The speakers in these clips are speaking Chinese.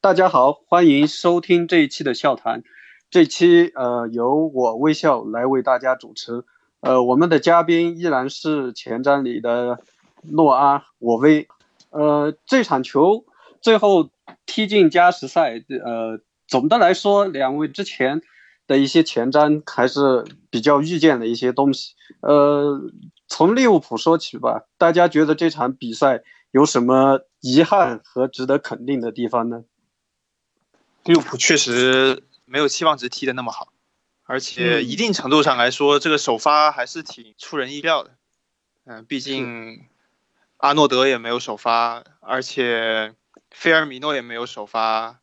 大家好，欢迎收听这一期的笑谈。这期呃由我微笑来为大家主持。呃，我们的嘉宾依然是前瞻里的诺阿我威。呃，这场球最后踢进加时赛。呃，总的来说，两位之前的一些前瞻还是比较预见的一些东西。呃，从利物浦说起吧，大家觉得这场比赛有什么遗憾和值得肯定的地方呢？利物浦确实没有期望值踢的那么好，而且一定程度上来说，这个首发还是挺出人意料的。嗯，毕竟阿诺德也没有首发，而且菲尔米诺也没有首发，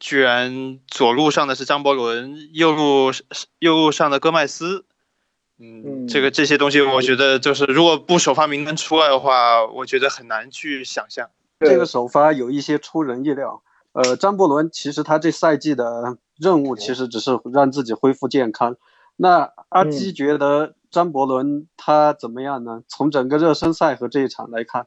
居然左路上的是张伯伦，右路右路上的戈麦斯。嗯，这个这些东西，我觉得就是如果不首发名单出来的话，我觉得很难去想象。这个首发有一些出人意料。呃，张伯伦其实他这赛季的任务其实只是让自己恢复健康。那阿基觉得张伯伦他怎么样呢？从整个热身赛和这一场来看，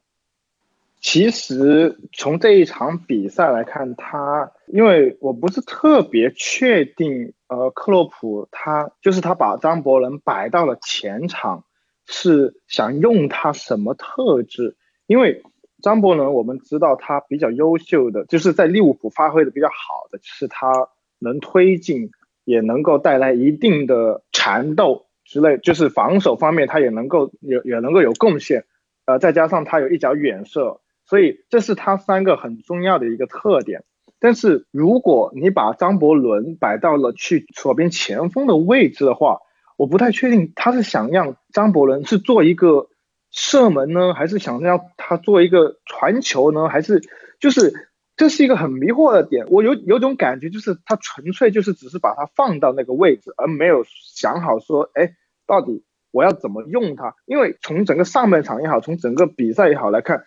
其实从这一场比赛来看，他因为我不是特别确定，呃，克洛普他就是他把张伯伦摆到了前场，是想用他什么特质？因为。张伯伦，我们知道他比较优秀的，就是在利物浦发挥的比较好的，是他能推进，也能够带来一定的缠斗之类，就是防守方面他也能够也也能够有贡献，呃，再加上他有一脚远射，所以这是他三个很重要的一个特点。但是如果你把张伯伦摆到了去左边前锋的位置的话，我不太确定他是想让张伯伦是做一个。射门呢，还是想让他做一个传球呢？还是就是这是一个很迷惑的点。我有有种感觉，就是他纯粹就是只是把他放到那个位置，而没有想好说，哎，到底我要怎么用他？因为从整个上半场也好，从整个比赛也好来看，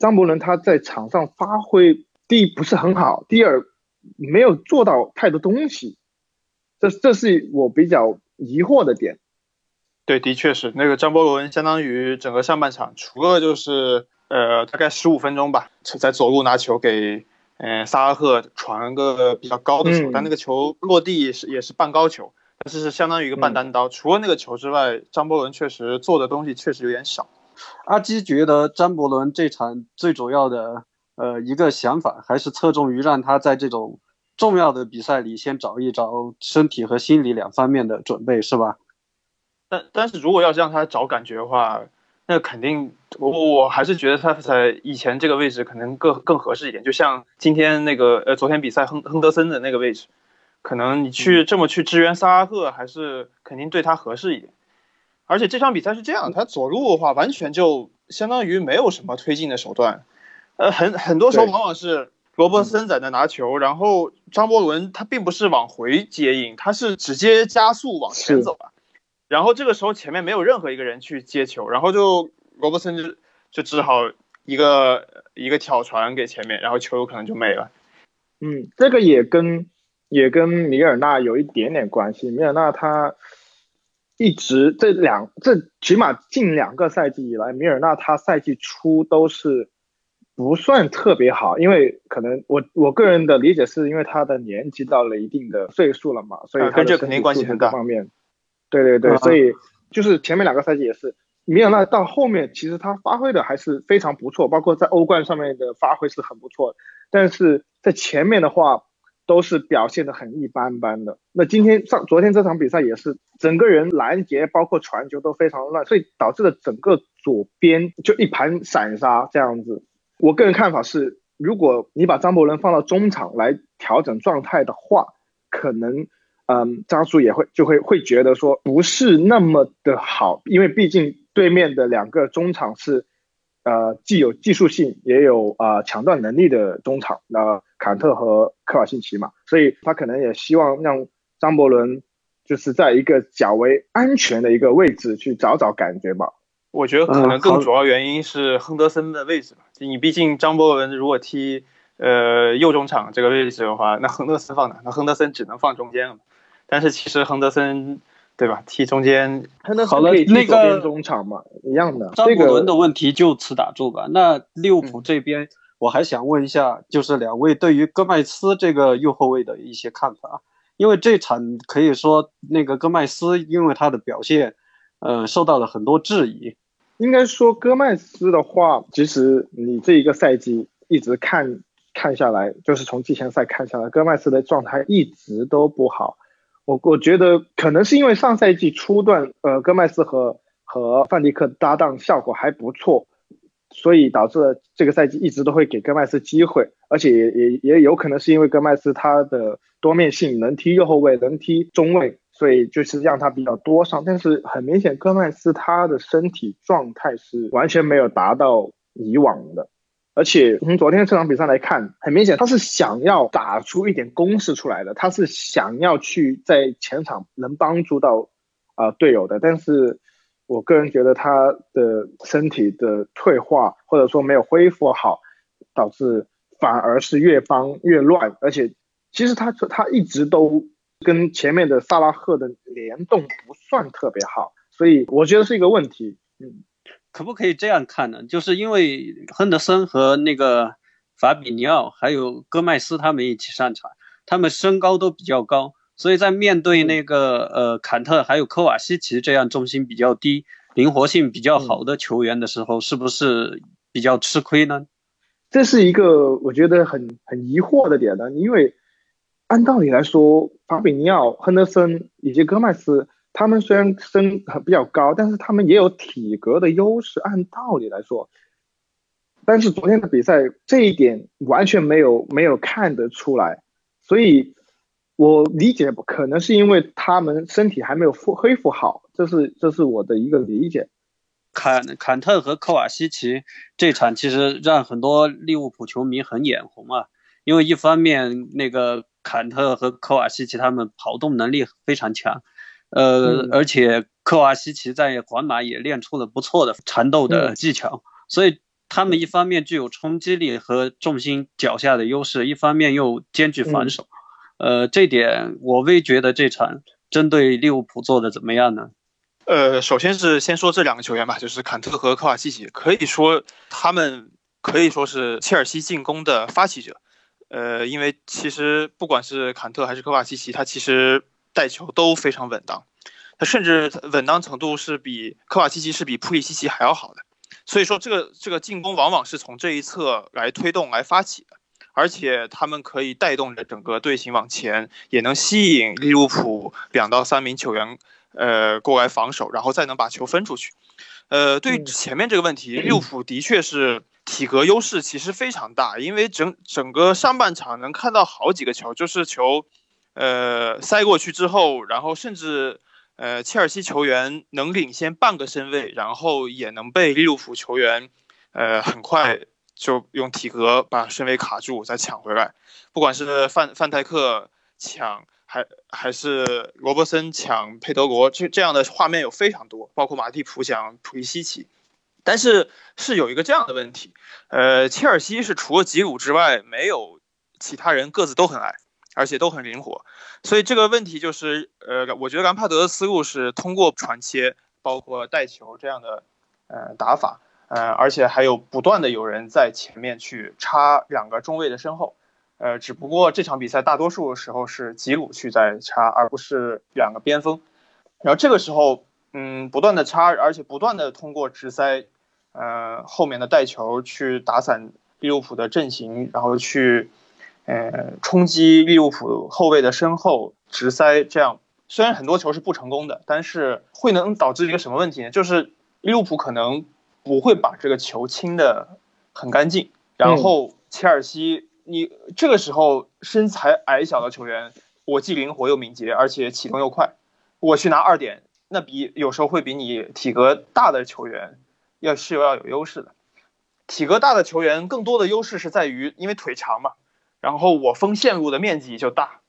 张伯伦他在场上发挥，第一不是很好，第二没有做到太多东西，这这是我比较疑惑的点。对，的确是那个张伯伦，相当于整个上半场，除了就是呃大概十五分钟吧，在左路拿球给嗯萨拉赫传个比较高的球，但那个球落地是也是半高球，但是是相当于一个半单刀。除了那个球之外，张伯伦确实做的东西确实有点少。阿基觉得张伯伦这场最主要的呃一个想法，还是侧重于让他在这种重要的比赛里先找一找身体和心理两方面的准备，是吧？但但是如果要是让他找感觉的话，那肯定我我还是觉得他在以前这个位置可能更更合适一点。就像今天那个呃昨天比赛亨亨德森的那个位置，可能你去这么去支援萨拉赫，还是肯定对他合适一点。而且这场比赛是这样，他左路的话完全就相当于没有什么推进的手段，呃很很多时候往往是罗伯森在那拿球，然后张伯伦他并不是往回接应，他是直接加速往前走了。然后这个时候前面没有任何一个人去接球，然后就罗伯森就就只好一个一个挑传给前面，然后球有可能就没了。嗯，这个也跟也跟米尔纳有一点点关系。米尔纳他一直这两这起码近两个赛季以来，米尔纳他赛季初都是不算特别好，因为可能我我个人的理解是因为他的年纪到了一定的岁数了嘛，所以跟这肯定关系很大方面。对对对，所以就是前面两个赛季也是，米尔纳到后面其实他发挥的还是非常不错，包括在欧冠上面的发挥是很不错，但是在前面的话都是表现的很一般般的。那今天上昨天这场比赛也是，整个人拦截包括传球都非常乱，所以导致了整个左边就一盘散沙这样子。我个人看法是，如果你把张伯伦放到中场来调整状态的话，可能。嗯，张叔也会就会会觉得说不是那么的好，因为毕竟对面的两个中场是，呃，既有技术性也有啊抢断能力的中场，那坎特和科尔辛奇嘛，所以他可能也希望让张伯伦就是在一个较为安全的一个位置去找找感觉吧。我觉得可能更主要原因是亨德森的位置吧，你毕竟张伯伦如果踢呃右中场这个位置的话，那亨德森放哪？那亨德森只能放中间了。但是其实亨德森，对吧？踢中间，好了，那个中场嘛，一样的。张伯伦的问题就此打住吧。那利物浦这边我还想问一下，就是两位对于戈麦斯这个右后卫的一些看法。因为这场可以说那个戈麦斯因为他的表现，呃，受到了很多质疑。应该说戈麦斯的话，其实你这一个赛季一直看看下来，就是从季前赛看下来，戈麦斯的状态一直都不好。我我觉得可能是因为上赛季初段，呃，戈麦斯和和范迪克搭档效果还不错，所以导致了这个赛季一直都会给戈麦斯机会，而且也也也有可能是因为戈麦斯他的多面性，能踢右后卫，能踢中卫，所以就是让他比较多上。但是很明显，戈麦斯他的身体状态是完全没有达到以往的。而且从昨天这场比赛来看，很明显他是想要打出一点攻势出来的，他是想要去在前场能帮助到啊队友的。但是我个人觉得他的身体的退化或者说没有恢复好，导致反而是越帮越乱。而且其实他他一直都跟前面的萨拉赫的联动不算特别好，所以我觉得是一个问题。嗯。可不可以这样看呢？就是因为亨德森和那个法比尼奥还有戈麦斯他们一起上场，他们身高都比较高，所以在面对那个呃坎特还有科瓦西奇这样重心比较低、灵活性比较好的球员的时候，是不是比较吃亏呢？这是一个我觉得很很疑惑的点呢，因为按道理来说，法比尼奥、亨德森以及戈麦斯。他们虽然身比较高，但是他们也有体格的优势。按道理来说，但是昨天的比赛这一点完全没有没有看得出来，所以我理解可能是因为他们身体还没有复恢复好，这是这是我的一个理解。坎坎特和科瓦西奇这场其实让很多利物浦球迷很眼红啊，因为一方面那个坎特和科瓦西奇他们跑动能力非常强。呃，而且科瓦西奇在皇马也练出了不错的缠斗的技巧，所以他们一方面具有冲击力和重心脚下的优势，一方面又兼具防守。呃，这点我微觉得这场针对利物浦做的怎么样呢？呃，首先是先说这两个球员吧，就是坎特和科瓦西奇，可以说他们可以说是切尔西进攻的发起者。呃，因为其实不管是坎特还是科瓦西奇，他其实。带球都非常稳当，他甚至稳当程度是比科瓦西奇是比普里西奇还要好的，所以说这个这个进攻往往是从这一侧来推动来发起的，而且他们可以带动着整个队形往前，也能吸引利物浦两到三名球员呃过来防守，然后再能把球分出去。呃，对于前面这个问题，利物浦的确是体格优势其实非常大，因为整整个上半场能看到好几个球，就是球。呃，塞过去之后，然后甚至，呃，切尔西球员能领先半个身位，然后也能被利物浦球员，呃，很快就用体格把身位卡住，再抢回来。不管是范范泰克抢，还还是罗伯森抢佩德罗，这这样的画面有非常多，包括马蒂普抢普利西奇。但是是有一个这样的问题，呃，切尔西是除了吉鲁之外，没有其他人个子都很矮。而且都很灵活，所以这个问题就是，呃，我觉得兰帕德的思路是通过传切，包括带球这样的，呃，打法，呃，而且还有不断的有人在前面去插两个中卫的身后，呃，只不过这场比赛大多数时候是吉鲁去在插，而不是两个边锋，然后这个时候，嗯，不断的插，而且不断的通过直塞，呃，后面的带球去打散利物浦的阵型，然后去。呃，冲击利物浦后卫的身后直塞，这样虽然很多球是不成功的，但是会能导致一个什么问题呢？就是利物浦可能不会把这个球清的很干净，然后切尔西，你这个时候身材矮小的球员，我既灵活又敏捷，而且启动又快，我去拿二点，那比有时候会比你体格大的球员要是要有优势的。体格大的球员更多的优势是在于，因为腿长嘛。然后我封线路的面积就大，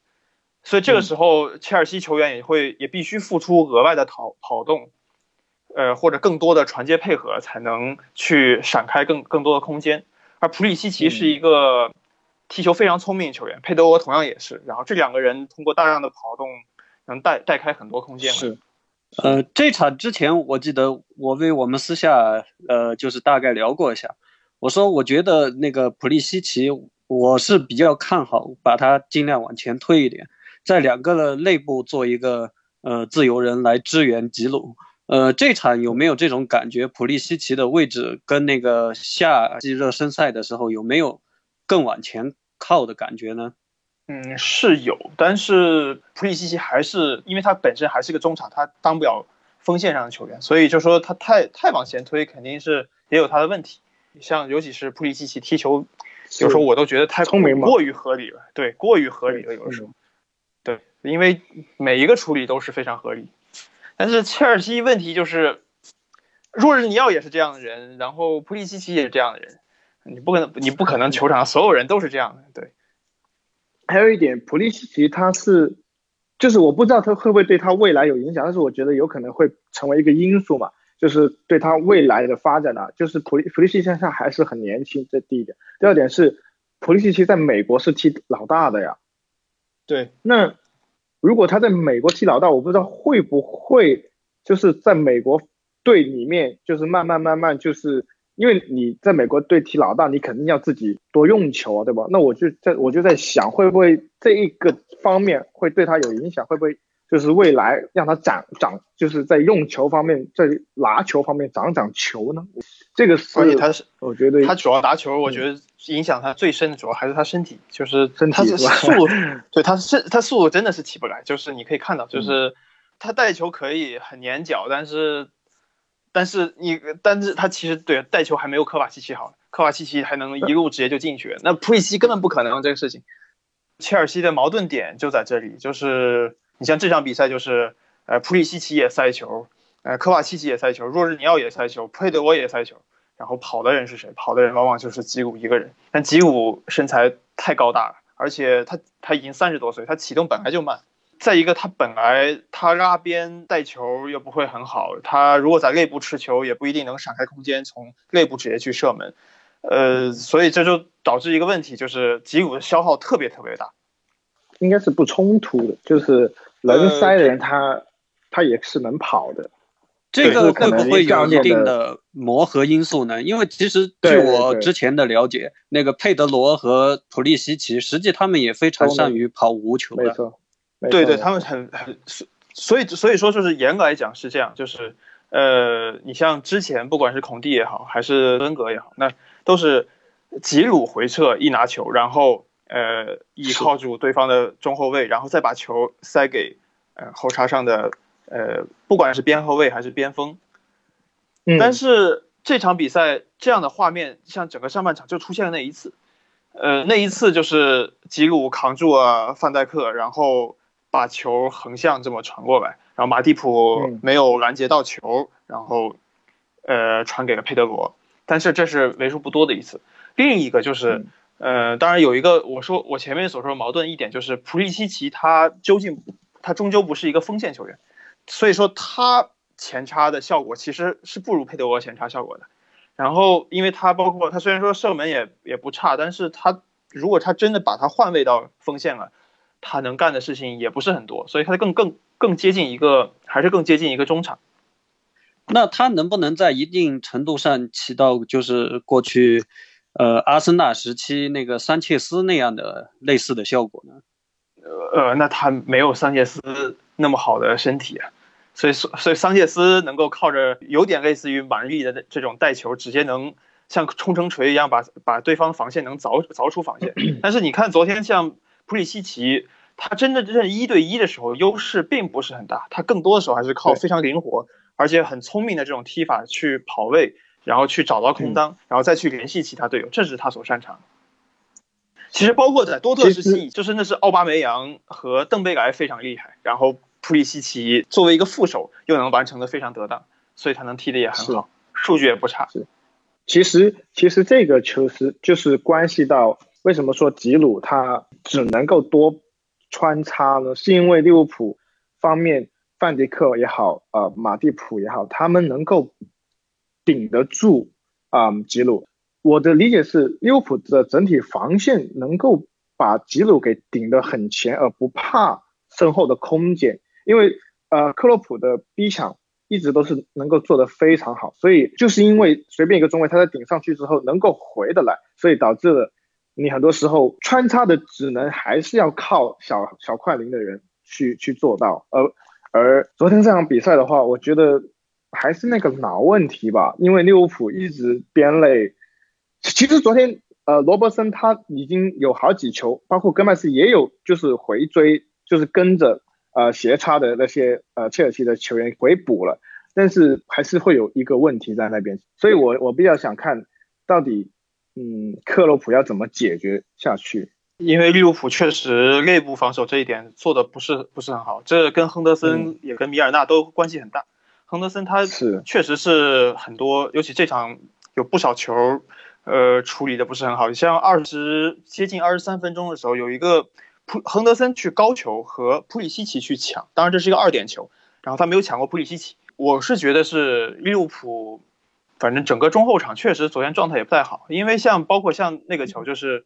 所以这个时候切尔西球员也会也必须付出额外的跑跑动，呃或者更多的传接配合，才能去闪开更更多的空间。而普里西奇是一个踢球非常聪明的球员，佩德罗同样也是。然后这两个人通过大量的跑动，能带带开很多空间。是，呃，这场之前我记得我为我们私下呃就是大概聊过一下。我说我觉得那个普利西奇，我是比较看好，把他尽量往前推一点，在两个的内部做一个呃自由人来支援吉鲁。呃，这场有没有这种感觉？普利西奇的位置跟那个夏季热身赛的时候有没有更往前靠的感觉呢？嗯，是有，但是普利西奇还是因为他本身还是个中场，他当不了锋线上的球员，所以就说他太太往前推，肯定是也有他的问题。像尤其是普利西奇踢球，有时候我都觉得太聪明过于合理了，对，过于合理了，有的时候，对，因为每一个处理都是非常合理。但是切尔西问题就是，若日尼奥也是这样的人，然后普利西奇也是这样的人，你不可能，你不可能球场上所有人都是这样的，对。还有一点，普利西奇他是，就是我不知道他会不会对他未来有影响，但是我觉得有可能会成为一个因素嘛，就是对他未来的发展呢，就是普利普利西奇他还是很年轻，这第一点。第二点是，普利西奇在美国是踢老大的呀，对。那如果他在美国踢老大，我不知道会不会就是在美国队里面，就是慢慢慢慢就是。因为你在美国队踢老大，你肯定要自己多用球啊，对吧？那我就在我就在想，会不会这一个方面会对他有影响？会不会就是未来让他长长，就是在用球方面，在拿球方面长长球呢？这个是，他是，我觉得他主要拿球，我觉得影响他最深的主要还是他身体，就是他是速度，对，他是他速度真的是起不来，就是你可以看到，就是他带球可以很粘脚，但是。但是你，但是他其实对带球还没有科瓦西奇好，科瓦西奇还能一路直接就进去，那普里西根本不可能这个事情。切尔西的矛盾点就在这里，就是你像这场比赛，就是呃普里西奇也塞球，呃科瓦西奇也塞球，若日尼奥也塞球，佩德罗也塞球，然后跑的人是谁？跑的人往往就是吉鲁一个人。但吉鲁身材太高大了，而且他他已经三十多岁，他启动本来就慢。再一个，他本来他拉边带球又不会很好，他如果在内部持球，也不一定能闪开空间，从内部直接去射门，呃，所以这就导致一个问题，就是吉鲁的消耗特别特别大。应该是不冲突的，就是能塞的人他他也是能跑的。这个会不会有一定的磨合因素呢？因为其实据我之前的了解，那个佩德罗和普利西奇，实际他们也非常善于跑无球的。没错。对对，他们很很，所以所以说就是严格来讲是这样，就是呃，你像之前不管是孔蒂也好，还是恩格也好，那都是吉鲁回撤一拿球，然后呃依靠住对方的中后卫，然后再把球塞给呃后插上的呃不管是边后卫还是边锋。但是这场比赛这样的画面，像整个上半场就出现了那一次，呃那一次就是吉鲁扛住了范戴克，然后。把球横向这么传过来，然后马蒂普没有拦截到球，然后，呃，传给了佩德罗。但是这是为数不多的一次。另一个就是，呃，当然有一个我说我前面所说的矛盾一点就是，普利西奇他究竟他终究不是一个锋线球员，所以说他前插的效果其实是不如佩德罗前插效果的。然后，因为他包括他虽然说射门也也不差，但是他如果他真的把他换位到锋线了。他能干的事情也不是很多，所以他更更更接近一个，还是更接近一个中场。那他能不能在一定程度上起到就是过去，呃，阿森纳时期那个桑切斯那样的类似的效果呢？呃，那他没有桑切斯那么好的身体啊，所以所所以桑切斯能够靠着有点类似于马利的这种带球，直接能像冲程锤一样把把对方防线能凿凿出防线。但是你看昨天像。普里西奇，他真的真正一对一的时候，优势并不是很大，他更多的时候还是靠非常灵活而且很聪明的这种踢法去跑位，然后去找到空当，然后再去联系其他队友，这是他所擅长。其实包括在多特时期，就是那是奥巴梅扬和邓贝莱非常厉害，然后普里西奇作为一个副手又能完成的非常得当，所以他能踢的也很好，数据也不差。其实其实这个球是就是关系到。为什么说吉鲁他只能够多穿插呢？是因为利物浦方面范迪克也好，呃马蒂普也好，他们能够顶得住啊吉鲁。我的理解是利物浦的整体防线能够把吉鲁给顶得很前，而不怕身后的空间。因为呃克洛普的逼抢一直都是能够做得非常好，所以就是因为随便一个中卫他在顶上去之后能够回得来，所以导致了你很多时候穿插的只能还是要靠小小快灵的人去去做到。而而昨天这场比赛的话，我觉得还是那个脑问题吧，因为利物浦一直边内，其实昨天呃罗伯森他已经有好几球，包括戈麦斯也有就是回追，就是跟着。呃，斜插的那些呃，切尔西的球员回补了，但是还是会有一个问题在那边，所以我我比较想看到底，嗯，克洛普要怎么解决下去？因为利物浦确实内部防守这一点做的不是不是很好，这跟亨德森也跟米尔纳都关系很大。亨德森他是确实是很多，尤其这场有不少球，呃，处理的不是很好，像二十接近二十三分钟的时候有一个。普亨德森去高球和普里西奇去抢，当然这是一个二点球，然后他没有抢过普里西奇。我是觉得是利物浦，反正整个中后场确实昨天状态也不太好，因为像包括像那个球就是，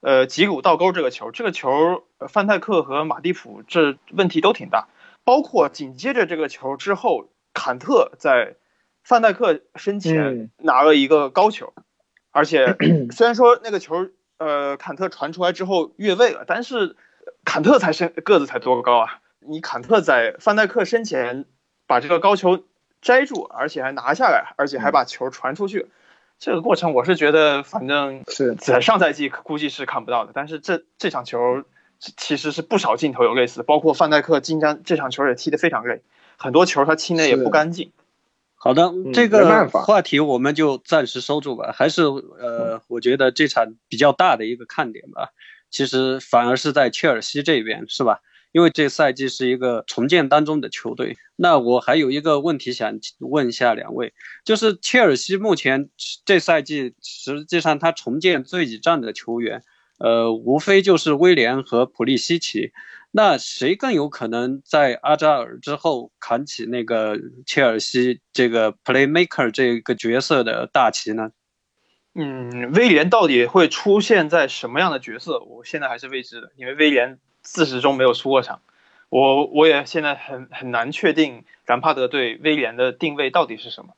呃吉鲁倒钩这个球，这个球范泰克和马蒂普这问题都挺大，包括紧接着这个球之后，坎特在范戴克身前拿了一个高球，而且 虽然说那个球。呃，坎特传出来之后越位了，但是坎特才身个子才多高啊？你坎特在范戴克身前把这个高球摘住，而且还拿下来，而且还把球传出去，这个过程我是觉得，反正是在上赛季估计是看不到的。但是这这场球其实是不少镜头有类似，包括范戴克今天这场球也踢得非常累，很多球他清的也不干净。好的，这个话题我们就暂时收住吧。还是呃，我觉得这场比较大的一个看点吧，其实反而是在切尔西这边，是吧？因为这赛季是一个重建当中的球队。那我还有一个问题想问一下两位，就是切尔西目前这赛季实际上他重建最倚仗的球员，呃，无非就是威廉和普利西奇。那谁更有可能在阿扎尔之后扛起那个切尔西这个 playmaker 这个角色的大旗呢？嗯，威廉到底会出现在什么样的角色？我现在还是未知的，因为威廉自始终没有出过场，我我也现在很很难确定兰帕德对威廉的定位到底是什么。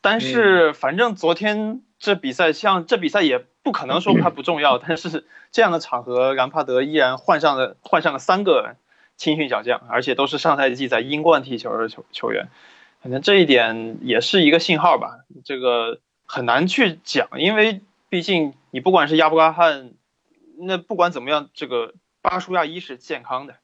但是反正昨天这比赛，像这比赛也。不可能说它不重要，但是这样的场合，兰帕德依然换上了换上了三个青训小将，而且都是上赛季在英冠踢球的球球员，反正这一点也是一个信号吧。这个很难去讲，因为毕竟你不管是亚布拉罕，那不管怎么样，这个巴舒亚伊是健康的，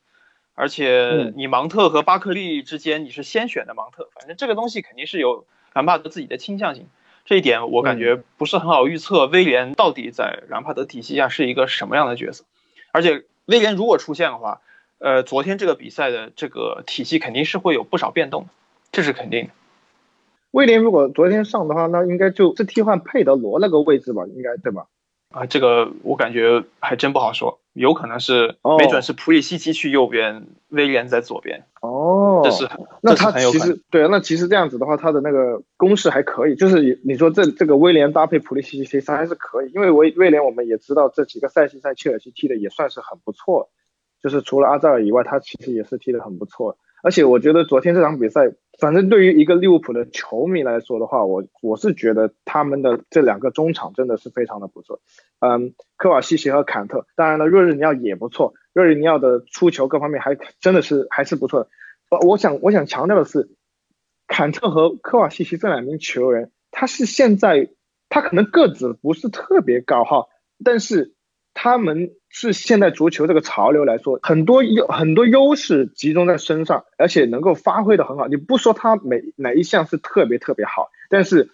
而且你芒特和巴克利之间你是先选的芒特，反正这个东西肯定是有兰帕德自己的倾向性。这一点我感觉不是很好预测，威廉到底在兰帕德体系下是一个什么样的角色？而且威廉如果出现的话，呃，昨天这个比赛的这个体系肯定是会有不少变动的，这是肯定的。威廉如果昨天上的话，那应该就是替换佩德罗那个位置吧？应该对吧？啊，这个我感觉还真不好说，有可能是，没准是普里西奇去右边，威廉在左边。哦，这是那他其实对啊，那其实这样子的话，他的那个攻势还可以，就是你说这这个威廉搭配普利西奇，其实还是可以，因为威威廉我们也知道这几个赛季在切尔西踢的也算是很不错，就是除了阿扎尔以外，他其实也是踢的很不错。而且我觉得昨天这场比赛，反正对于一个利物浦的球迷来说的话，我我是觉得他们的这两个中场真的是非常的不错。嗯，科瓦西奇和坎特，当然了，若日尼奥也不错，若日尼奥的出球各方面还真的是还是不错。呃，我想我想强调的是，坎特和科瓦西奇这两名球员，他是现在他可能个子不是特别高哈，但是。他们是现代足球这个潮流来说，很多优很多优势集中在身上，而且能够发挥的很好。你不说他每哪一项是特别特别好，但是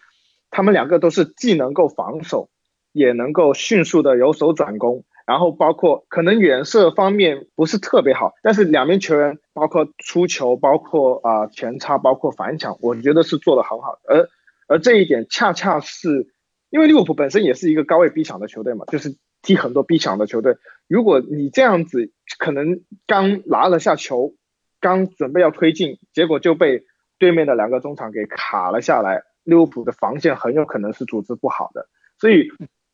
他们两个都是既能够防守，也能够迅速的由守转攻，然后包括可能远射方面不是特别好，但是两名球员包括出球，包括啊前插，包括反抢，我觉得是做的很好。而而这一点恰恰是因为利物浦本身也是一个高位逼抢的球队嘛，就是。踢很多逼抢的球队，如果你这样子，可能刚拿了下球，刚准备要推进，结果就被对面的两个中场给卡了下来，利物浦的防线很有可能是组织不好的。所以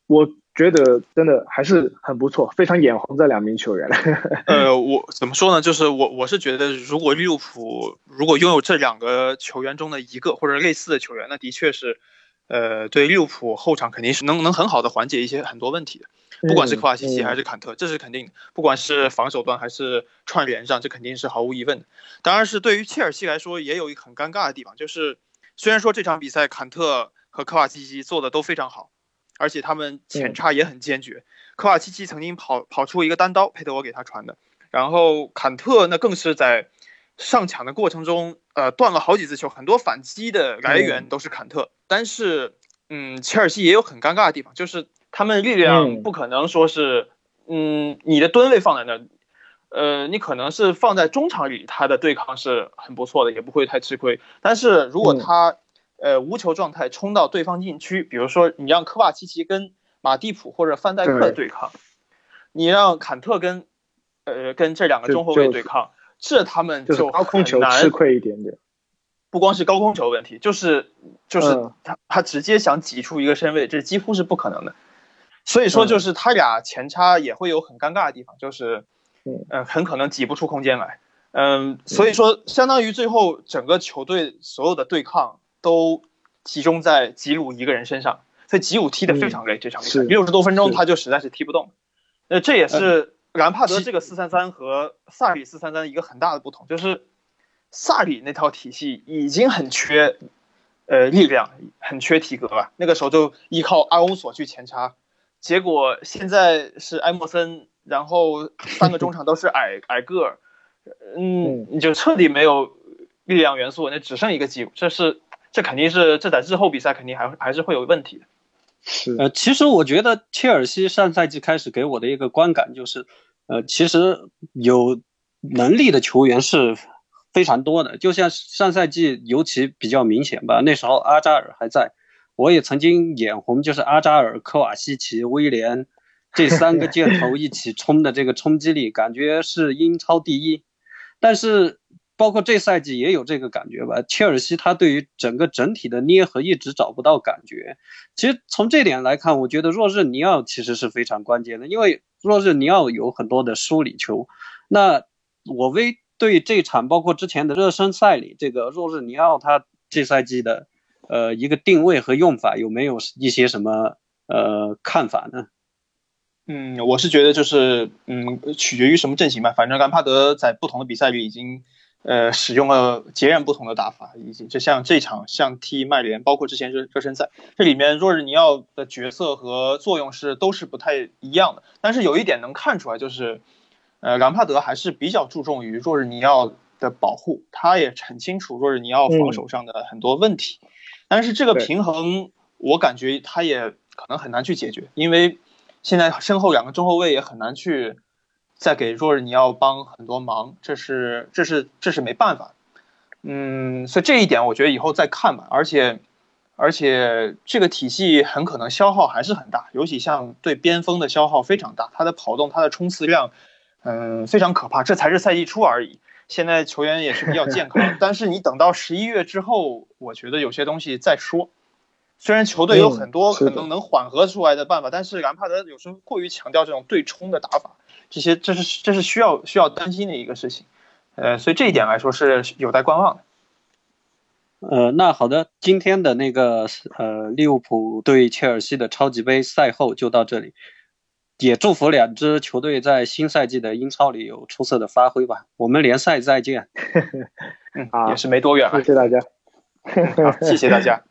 我觉得真的还是很不错，非常眼红这两名球员。呃，我怎么说呢？就是我我是觉得，如果利物浦如果拥有这两个球员中的一个或者类似的球员，那的确是，呃，对利物浦后场肯定是能能很好的缓解一些很多问题的。不管是科瓦西奇还是坎特，这是肯定的。不管是防守端还是串联上，这肯定是毫无疑问的。当然是对于切尔西来说，也有一个很尴尬的地方，就是虽然说这场比赛坎特和科瓦西奇做的都非常好，而且他们前插也很坚决。科瓦西奇曾经跑跑出一个单刀，佩德罗给他传的。然后坎特那更是在上抢的过程中，呃，断了好几次球，很多反击的来源都是坎特。但是，嗯，切尔西也有很尴尬的地方，就是。他们力量不可能说是，嗯，你的吨位放在那，呃，你可能是放在中场里，他的对抗是很不错的，也不会太吃亏。但是如果他，呃，无球状态冲到对方禁区，比如说你让科瓦奇奇跟马蒂普或者范戴克对抗，你让坎特跟，呃，跟这两个中后卫对抗，这他们就高空球吃亏一点点。不光是高空球问题，就是就是他他直接想挤出一个身位，这几乎是不可能的。所以说，就是他俩前插也会有很尴尬的地方，就是，嗯，很可能挤不出空间来，嗯，所以说，相当于最后整个球队所有的对抗都集中在吉鲁一个人身上，所以吉鲁踢得非常累，这场比赛六十多分钟他就实在是踢不动，呃这也是兰帕德这个四三三和萨里四三三一个很大的不同，就是萨里那套体系已经很缺，呃，力量，很缺体格了，那个时候就依靠阿隆索去前插。结果现在是埃莫森，然后三个中场都是矮矮个儿，嗯，你就彻底没有力量元素，那只剩一个基，这是这肯定是这在日后比赛肯定还还是会有问题的。呃，其实我觉得切尔西上赛季开始给我的一个观感就是，呃，其实有能力的球员是非常多的，就像上赛季尤其比较明显吧，那时候阿扎尔还在。我也曾经眼红，就是阿扎尔、科瓦西奇、威廉这三个箭头一起冲的这个冲击力，感觉是英超第一。但是，包括这赛季也有这个感觉吧。切尔西他对于整个整体的捏合一直找不到感觉。其实从这点来看，我觉得若日尼奥其实是非常关键的，因为若日尼奥有很多的梳理球。那我微对这场，包括之前的热身赛里，这个若日尼奥他这赛季的。呃，一个定位和用法有没有一些什么呃看法呢？嗯，我是觉得就是嗯，取决于什么阵型吧。反正兰帕德在不同的比赛里已经呃使用了截然不同的打法，以及就像这场像踢曼联，包括之前热热身赛，这里面若日尼奥的角色和作用是都是不太一样的。但是有一点能看出来，就是呃，兰帕德还是比较注重于若日尼奥的保护，他也很清楚若日尼奥防守上的很多问题。但是这个平衡，我感觉他也可能很难去解决，因为现在身后两个中后卫也很难去再给若日尼奥帮很多忙，这是这是这是没办法。嗯，所以这一点我觉得以后再看吧。而且而且这个体系很可能消耗还是很大，尤其像对边锋的消耗非常大，他的跑动、他的冲刺量，嗯，非常可怕。这才是赛季初而已。现在球员也是比较健康，但是你等到十一月之后，我觉得有些东西再说。虽然球队有很多可能能缓和出来的办法，但是兰帕德有时候过于强调这种对冲的打法，这些这是这是需要需要担心的一个事情。呃，所以这一点来说是有待观望的。呃，那好的，今天的那个呃利物浦对切尔西的超级杯赛后就到这里。也祝福两支球队在新赛季的英超里有出色的发挥吧。我们联赛再见。嗯，也是没多远了。谢谢大家。谢谢大家。